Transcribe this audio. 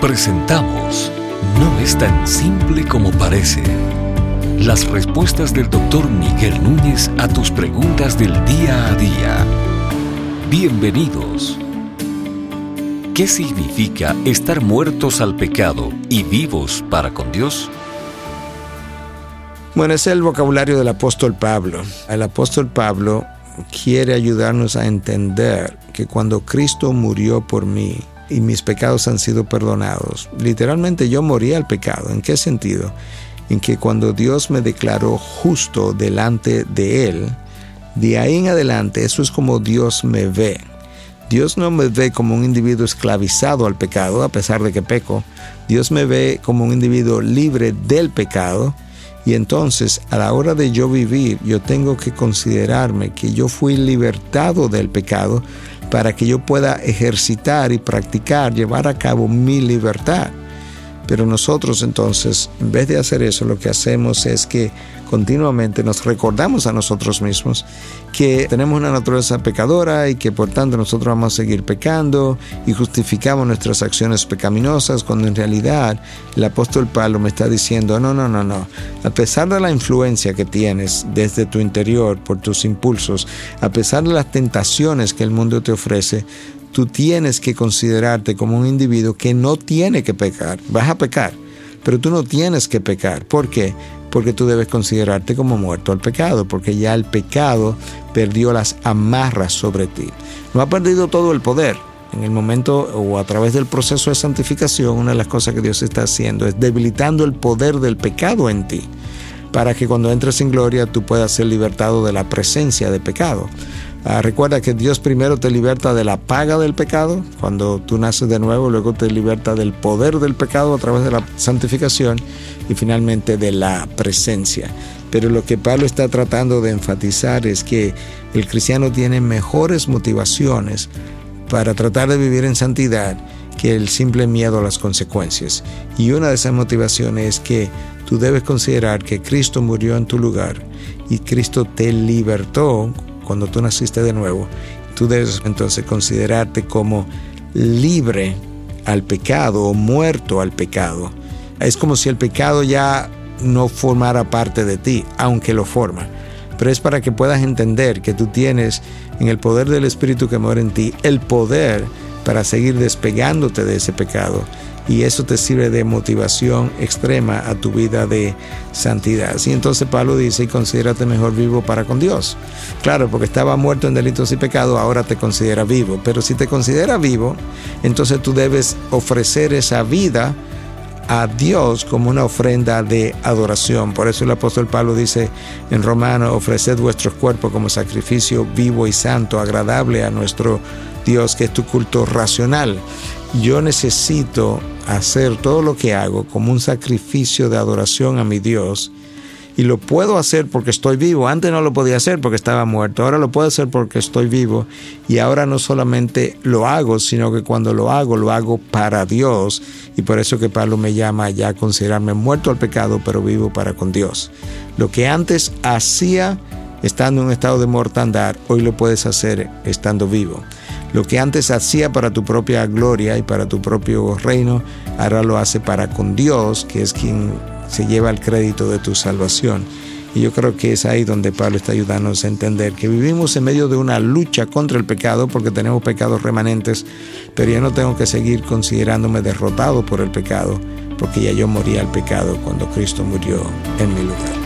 Presentamos No es tan simple como parece. Las respuestas del doctor Miguel Núñez a tus preguntas del día a día. Bienvenidos. ¿Qué significa estar muertos al pecado y vivos para con Dios? Bueno, es el vocabulario del apóstol Pablo. El apóstol Pablo quiere ayudarnos a entender que cuando Cristo murió por mí, y mis pecados han sido perdonados. Literalmente yo morí al pecado. ¿En qué sentido? En que cuando Dios me declaró justo delante de Él, de ahí en adelante eso es como Dios me ve. Dios no me ve como un individuo esclavizado al pecado, a pesar de que peco. Dios me ve como un individuo libre del pecado. Y entonces, a la hora de yo vivir, yo tengo que considerarme que yo fui libertado del pecado para que yo pueda ejercitar y practicar, llevar a cabo mi libertad. Pero nosotros entonces, en vez de hacer eso, lo que hacemos es que continuamente nos recordamos a nosotros mismos que tenemos una naturaleza pecadora y que por tanto nosotros vamos a seguir pecando y justificamos nuestras acciones pecaminosas cuando en realidad el apóstol Pablo me está diciendo, no, no, no, no, a pesar de la influencia que tienes desde tu interior por tus impulsos, a pesar de las tentaciones que el mundo te ofrece, tú tienes que considerarte como un individuo que no tiene que pecar. Vas a pecar, pero tú no tienes que pecar. ¿Por qué? Porque tú debes considerarte como muerto al pecado, porque ya el pecado perdió las amarras sobre ti. No ha perdido todo el poder. En el momento o a través del proceso de santificación, una de las cosas que Dios está haciendo es debilitando el poder del pecado en ti, para que cuando entres en gloria tú puedas ser libertado de la presencia de pecado. Ah, recuerda que Dios primero te liberta de la paga del pecado, cuando tú naces de nuevo, luego te liberta del poder del pecado a través de la santificación y finalmente de la presencia. Pero lo que Pablo está tratando de enfatizar es que el cristiano tiene mejores motivaciones para tratar de vivir en santidad que el simple miedo a las consecuencias. Y una de esas motivaciones es que tú debes considerar que Cristo murió en tu lugar y Cristo te libertó cuando tú naciste de nuevo, tú debes entonces considerarte como libre al pecado o muerto al pecado. Es como si el pecado ya no formara parte de ti, aunque lo forma. Pero es para que puedas entender que tú tienes en el poder del Espíritu que muere en ti el poder para seguir despegándote de ese pecado y eso te sirve de motivación extrema a tu vida de santidad. Y entonces Pablo dice, y considérate mejor vivo para con Dios. Claro, porque estaba muerto en delitos y pecados, ahora te considera vivo. Pero si te considera vivo, entonces tú debes ofrecer esa vida a Dios como una ofrenda de adoración. Por eso el apóstol Pablo dice en Romano, ofreced vuestros cuerpos como sacrificio vivo y santo, agradable a nuestro Dios, que es tu culto racional. Yo necesito hacer todo lo que hago como un sacrificio de adoración a mi Dios. Y lo puedo hacer porque estoy vivo. Antes no lo podía hacer porque estaba muerto. Ahora lo puedo hacer porque estoy vivo. Y ahora no solamente lo hago, sino que cuando lo hago, lo hago para Dios. Y por eso que Pablo me llama ya a considerarme muerto al pecado, pero vivo para con Dios. Lo que antes hacía estando en un estado de mortandad, hoy lo puedes hacer estando vivo. Lo que antes hacía para tu propia gloria y para tu propio reino, ahora lo hace para con Dios, que es quien se lleva el crédito de tu salvación. Y yo creo que es ahí donde Pablo está ayudándonos a entender que vivimos en medio de una lucha contra el pecado porque tenemos pecados remanentes, pero yo no tengo que seguir considerándome derrotado por el pecado porque ya yo morí al pecado cuando Cristo murió en mi lugar.